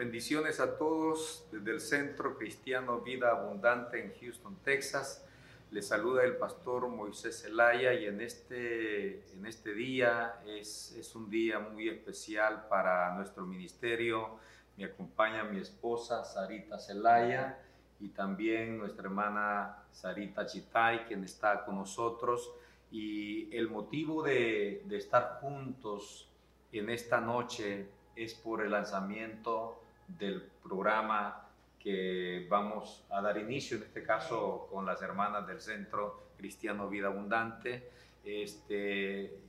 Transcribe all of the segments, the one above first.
Bendiciones a todos desde el Centro Cristiano Vida Abundante en Houston, Texas. Les saluda el pastor Moisés Zelaya y en este, en este día es, es un día muy especial para nuestro ministerio. Me acompaña mi esposa Sarita Zelaya y también nuestra hermana Sarita Chitay, quien está con nosotros. Y el motivo de, de estar juntos en esta noche es por el lanzamiento del programa que vamos a dar inicio, en este caso con las hermanas del Centro Cristiano Vida Abundante. Este,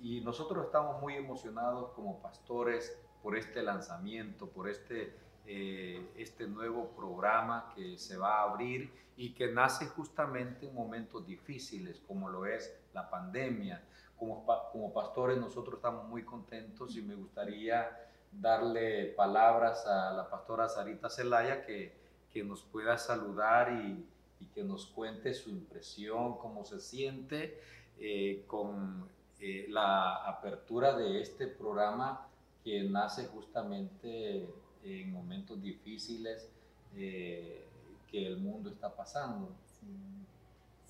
y nosotros estamos muy emocionados como pastores por este lanzamiento, por este, eh, este nuevo programa que se va a abrir y que nace justamente en momentos difíciles como lo es la pandemia. Como, como pastores nosotros estamos muy contentos y me gustaría darle palabras a la pastora Sarita Celaya que, que nos pueda saludar y, y, que nos cuente su impresión, cómo se siente eh, con eh, la apertura de este programa que nace justamente en momentos difíciles eh, que el mundo está pasando. Sí,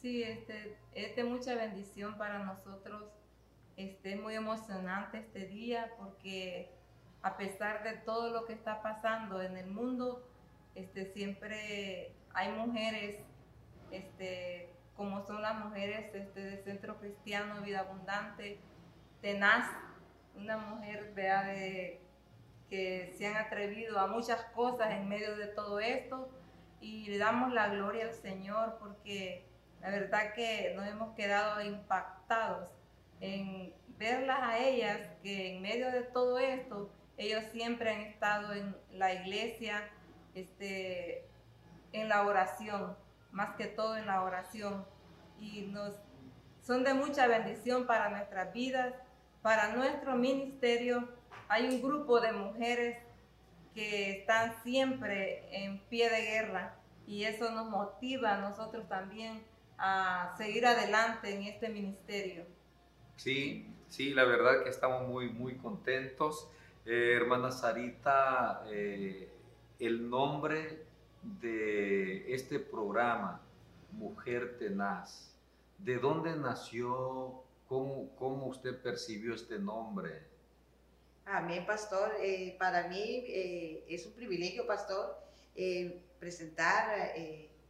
sí este, es de mucha bendición para nosotros. Este, es muy emocionante este día porque a pesar de todo lo que está pasando en el mundo, este, siempre hay mujeres, este, como son las mujeres este, del Centro Cristiano Vida Abundante, tenaz, una mujer de, que se han atrevido a muchas cosas en medio de todo esto y le damos la gloria al Señor porque la verdad que nos hemos quedado impactados en verlas a ellas que en medio de todo esto ellos siempre han estado en la iglesia, este, en la oración, más que todo en la oración. Y nos, son de mucha bendición para nuestras vidas, para nuestro ministerio. Hay un grupo de mujeres que están siempre en pie de guerra y eso nos motiva a nosotros también a seguir adelante en este ministerio. Sí, sí, la verdad que estamos muy, muy contentos. Eh, hermana Sarita, eh, el nombre de este programa, Mujer Tenaz, ¿de dónde nació? ¿Cómo, cómo usted percibió este nombre? Amén, pastor. Eh, para mí es un privilegio, pastor, presentar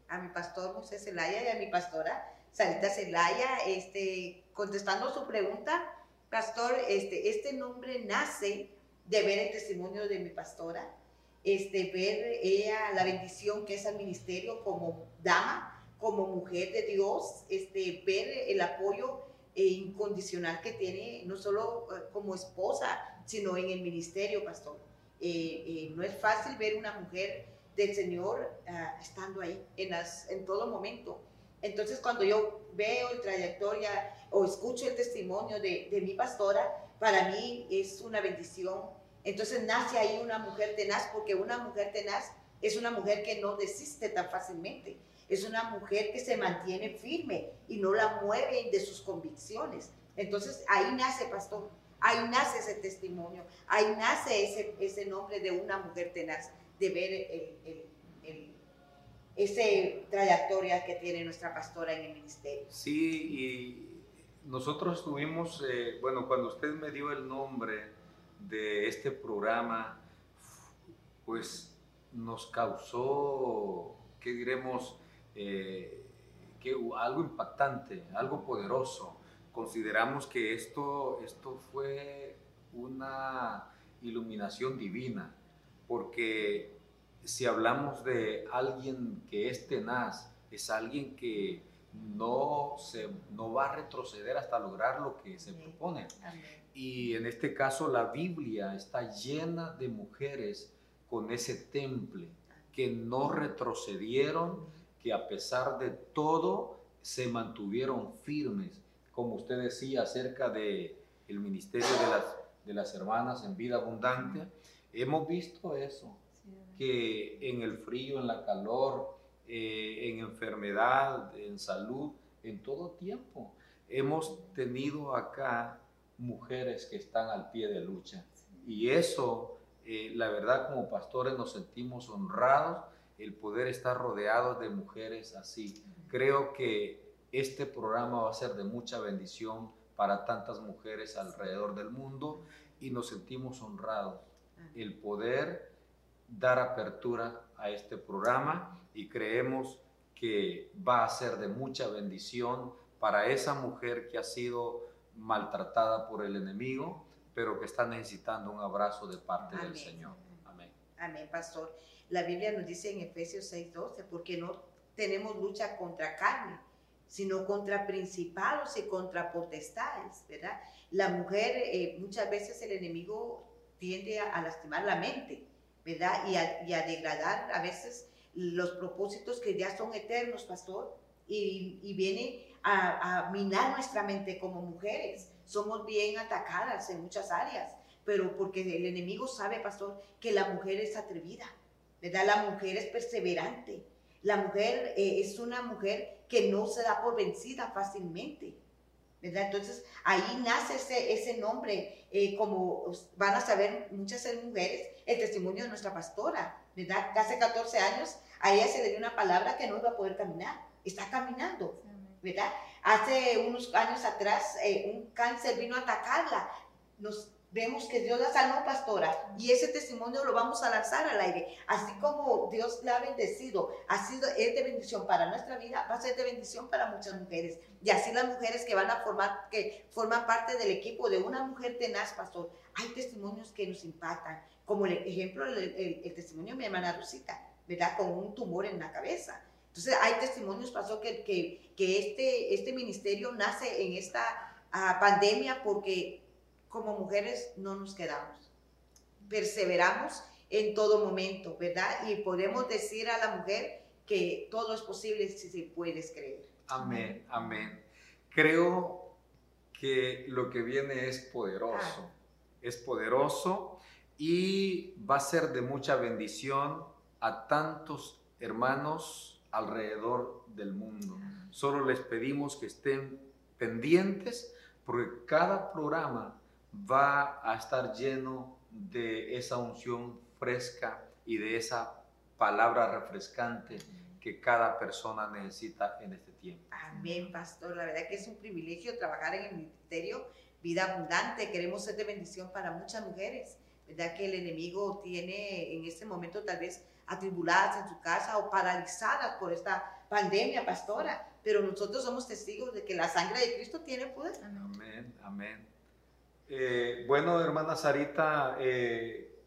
a mi pastor José Zelaya y a mi pastora Sarita Zelaya, este, contestando su pregunta, pastor, este, este nombre nace de ver el testimonio de mi pastora, este, ver ella la bendición que es al ministerio como dama, como mujer de Dios, este, ver el apoyo eh, incondicional que tiene, no solo eh, como esposa, sino en el ministerio, pastor. Eh, no es fácil ver una mujer del Señor ah, estando ahí en, las, en todo momento. Entonces, cuando yo veo el trayectoria o escucho el testimonio de, de mi pastora, para mí es una bendición. Entonces nace ahí una mujer tenaz, porque una mujer tenaz es una mujer que no desiste tan fácilmente. Es una mujer que se mantiene firme y no la mueve de sus convicciones. Entonces ahí nace, pastor, ahí nace ese testimonio, ahí nace ese, ese nombre de una mujer tenaz, de ver el, el, ese trayectoria que tiene nuestra pastora en el ministerio. Sí, y nosotros tuvimos, eh, bueno, cuando usted me dio el nombre de este programa, pues nos causó, ¿qué diremos? Eh, que algo impactante, algo poderoso. Consideramos que esto, esto fue una iluminación divina, porque si hablamos de alguien que es tenaz, es alguien que no, se, no va a retroceder hasta lograr lo que se propone. Y en este caso la Biblia está llena de mujeres con ese temple que no retrocedieron, que a pesar de todo se mantuvieron firmes, como usted decía acerca de el ministerio de las, de las hermanas en vida abundante. Hemos visto eso, que en el frío, en la calor, eh, en enfermedad, en salud, en todo tiempo. Hemos tenido acá mujeres que están al pie de lucha y eso eh, la verdad como pastores nos sentimos honrados el poder estar rodeados de mujeres así. Creo que este programa va a ser de mucha bendición para tantas mujeres alrededor del mundo y nos sentimos honrados el poder dar apertura a este programa y creemos que va a ser de mucha bendición para esa mujer que ha sido maltratada por el enemigo, pero que está necesitando un abrazo de parte del Señor. Amén. Amén, pastor. La Biblia nos dice en Efesios 6:12, porque no tenemos lucha contra carne, sino contra principados y contra potestades, ¿verdad? La mujer, eh, muchas veces el enemigo tiende a, lastimar la mente, ¿verdad? Y a, degradar a veces los propósitos que ya son eternos, pastor, y, viene a, minar nuestra mente como mujeres. Somos bien atacadas en muchas áreas, pero porque el enemigo sabe, pastor, que la mujer es atrevida, ¿verdad? La mujer es perseverante. La mujer eh, es una mujer que no se da por vencida fácilmente. ¿Verdad? Entonces ahí nace ese, ese nombre, eh, como van a saber muchas mujeres, el testimonio de nuestra pastora, ¿verdad? Hace 14 años a ella se le dio una palabra que no iba a poder caminar, está caminando, ¿verdad? Hace unos años atrás eh, un cáncer vino a atacarla, nos vemos que Dios la salvó, pastora, y ese testimonio lo vamos a lanzar al aire. Así como Dios la ha bendecido, ha sido, es de bendición para nuestra vida, va a ser de bendición para muchas mujeres. Y así las mujeres que van a formar, que forman parte del equipo de una mujer tenaz, pastor, hay testimonios que nos impactan, como el ejemplo, el, testimonio de mi hermana Rosita, ¿verdad? Con un tumor en la cabeza. Entonces, hay testimonios, pastor, que, que, que este, este ministerio nace en esta ah, pandemia porque como mujeres no nos quedamos. Perseveramos en todo momento, ¿verdad? Y podemos decir a la mujer que todo es posible si se puedes creer. Amén, amén. Creo que lo que viene es poderoso, es poderoso y va a ser de mucha bendición a tantos hermanos alrededor del mundo. Solo les pedimos que estén pendientes porque cada programa va a estar lleno de esa unción fresca y de esa palabra refrescante que cada persona necesita en este tiempo. Amén, pastor. La verdad que es un privilegio trabajar en el ministerio Vida Abundante. Queremos ser de bendición para muchas mujeres. ¿Verdad que el enemigo tiene en este momento tal vez atribuladas en su casa o paralizadas por esta pandemia, pastora? Pero nosotros somos testigos de que la sangre de Cristo tiene poder. Amén, amén. Eh, bueno, hermana Sarita, eh,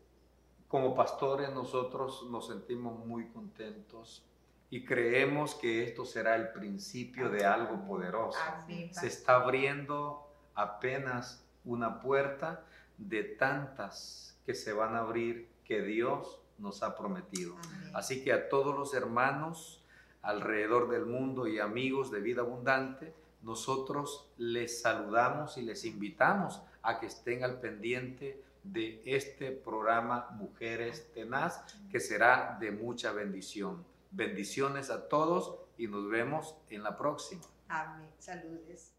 como pastores nosotros nos sentimos muy contentos y creemos que esto será el principio de algo poderoso. Se está abriendo apenas una puerta de tantas que se van a abrir que Dios nos ha prometido. Así que a todos los hermanos alrededor del mundo y amigos de vida abundante, nosotros les saludamos y les invitamos a que estén al pendiente de este programa Mujeres Tenaz, que será de mucha bendición. Bendiciones a todos y nos vemos en la próxima. Amén. Saludes.